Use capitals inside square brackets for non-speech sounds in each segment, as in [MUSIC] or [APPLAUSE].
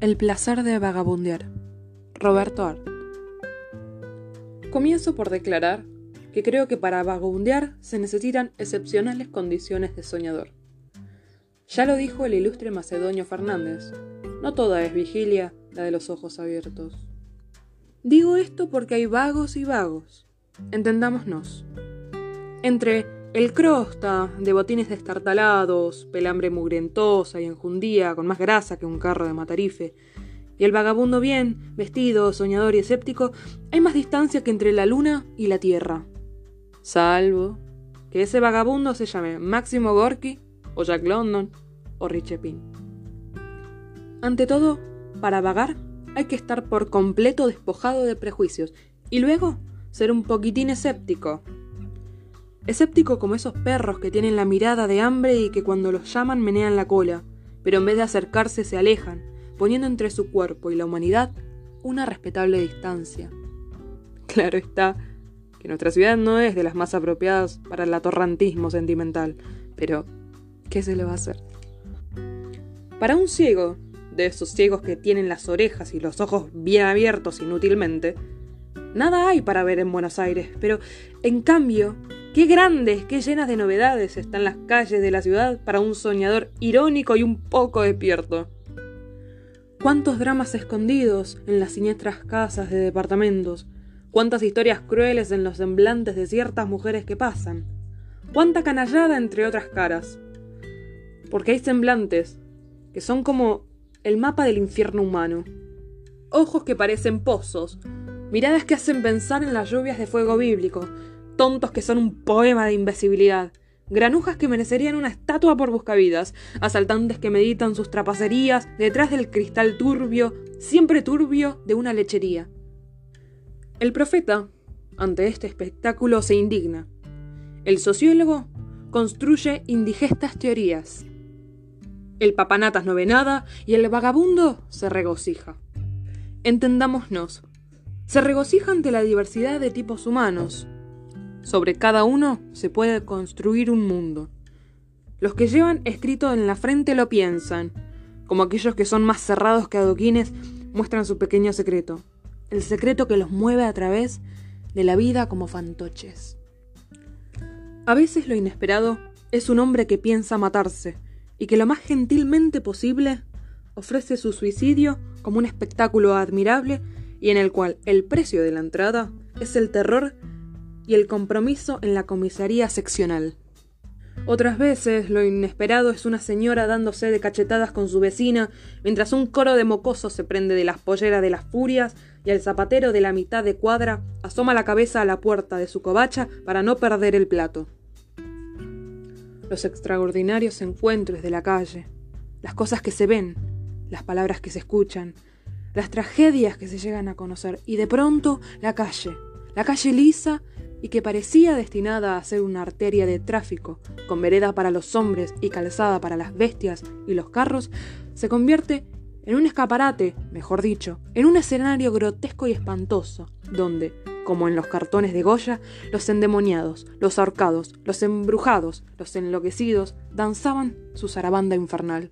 El placer de vagabundear. Roberto Art. Comienzo por declarar que creo que para vagabundear se necesitan excepcionales condiciones de soñador. Ya lo dijo el ilustre macedonio Fernández, no toda es vigilia la de los ojos abiertos. Digo esto porque hay vagos y vagos. Entendámonos. Entre el crosta, de botines destartalados, pelambre mugrientosa y enjundía, con más grasa que un carro de matarife, y el vagabundo bien, vestido, soñador y escéptico, hay más distancia que entre la luna y la tierra. Salvo que ese vagabundo se llame Máximo Gorky, o Jack London, o Richepin. Ante todo, para vagar hay que estar por completo despojado de prejuicios, y luego ser un poquitín escéptico, Escéptico como esos perros que tienen la mirada de hambre y que cuando los llaman menean la cola, pero en vez de acercarse se alejan, poniendo entre su cuerpo y la humanidad una respetable distancia. [LAUGHS] Claro está que nuestra ciudad no es de las más apropiadas para el atorrantismo sentimental, pero ¿qué se le va a hacer? Para un ciego, de esos ciegos que tienen las orejas y los ojos bien abiertos inútilmente, nada hay para ver en Buenos Aires, pero en cambio Qué grandes, qué llenas de novedades están las calles de la ciudad para un soñador irónico y un poco despierto. Cuántos dramas escondidos en las siniestras casas de departamentos, cuántas historias crueles en los semblantes de ciertas mujeres que pasan, cuánta canallada entre otras caras. Porque hay semblantes que son como el mapa del infierno humano. Ojos que parecen pozos, miradas que hacen pensar en las lluvias de fuego bíblico, tontos que son un poema de invisibilidad, granujas que merecerían una estatua por buscavidas, asaltantes que meditan sus trapacerías detrás del cristal turbio, siempre turbio, de una lechería. El profeta, ante este espectáculo, se indigna. El sociólogo construye indigestas teorías. El papanatas no ve nada y el vagabundo se regocija. Entendámonos. Se regocija ante la diversidad de tipos humanos, sobre cada uno se puede construir un mundo. Los que llevan escrito en la frente lo piensan, como aquellos que son más cerrados que adoquines muestran su pequeño secreto, el secreto que los mueve a través de la vida como fantoches. A veces lo inesperado es un hombre que piensa matarse y que lo más gentilmente posible ofrece su suicidio como un espectáculo admirable y en el cual el precio de la entrada es el terror y el compromiso en la comisaría seccional. Otras veces lo inesperado es una señora dándose de cachetadas con su vecina, mientras un coro de mocosos se prende de las polleras de las furias y el zapatero de la mitad de cuadra asoma la cabeza a la puerta de su covacha para no perder el plato. Los extraordinarios encuentros de la calle, las cosas que se ven, las palabras que se escuchan, las tragedias que se llegan a conocer y de pronto la calle, la calle lisa y que parecía destinada a ser una arteria de tráfico, con vereda para los hombres y calzada para las bestias y los carros, se convierte en un escaparate, mejor dicho, en un escenario grotesco y espantoso, donde, como en los cartones de Goya, los endemoniados, los ahorcados, los embrujados, los enloquecidos danzaban su zarabanda infernal.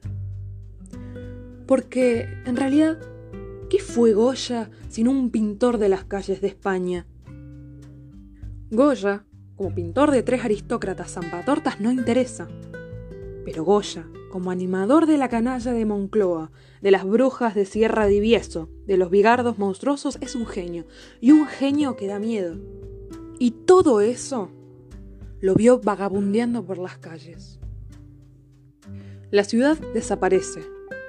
Porque, en realidad, ¿qué fue Goya sino un pintor de las calles de España? Goya, como pintor de tres aristócratas zampatortas, no interesa. Pero Goya, como animador de la canalla de Moncloa, de las brujas de Sierra Divieso, de los bigardos monstruosos, es un genio, y un genio que da miedo. Y todo eso lo vio vagabundeando por las calles. La ciudad desaparece.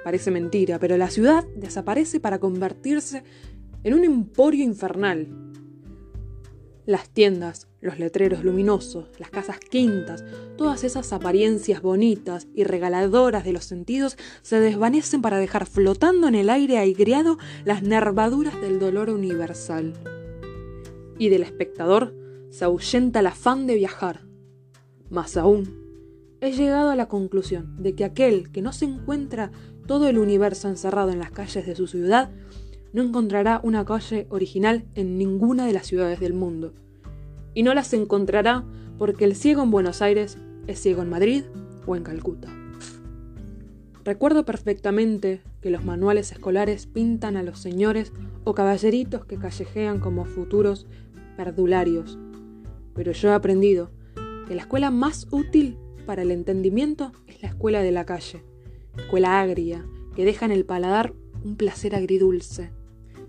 Parece mentira, pero la ciudad desaparece para convertirse en un emporio infernal, las tiendas, los letreros luminosos, las casas quintas, todas esas apariencias bonitas y regaladoras de los sentidos se desvanecen para dejar flotando en el aire aigreado las nervaduras del dolor universal. Y del espectador se ahuyenta el afán de viajar. Más aún, he llegado a la conclusión de que aquel que no se encuentra todo el universo encerrado en las calles de su ciudad no encontrará una calle original en ninguna de las ciudades del mundo. Y no las encontrará porque el ciego en Buenos Aires es ciego en Madrid o en Calcuta. Recuerdo perfectamente que los manuales escolares pintan a los señores o caballeritos que callejean como futuros perdularios. Pero yo he aprendido que la escuela más útil para el entendimiento es la escuela de la calle, escuela agria, que deja en el paladar un placer agridulce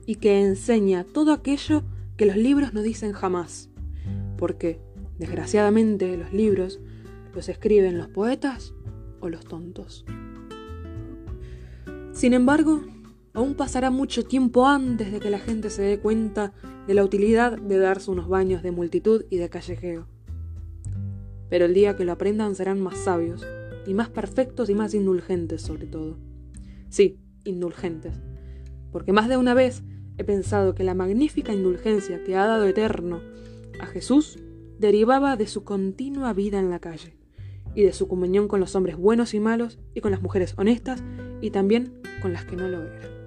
y que enseña todo aquello que los libros no dicen jamás. Porque, desgraciadamente, los libros los escriben los poetas o los tontos. Sin embargo, aún pasará mucho tiempo antes de que la gente se dé cuenta de la utilidad de darse unos baños de multitud y de callejeo. Pero el día que lo aprendan serán más sabios, y más perfectos y más indulgentes sobre todo. Sí, indulgentes, porque más de una vez he pensado que la magnífica indulgencia que ha dado Eterno a Jesús derivaba de su continua vida en la calle, y de su comunión con los hombres buenos y malos, y con las mujeres honestas, y también con las que no lo eran.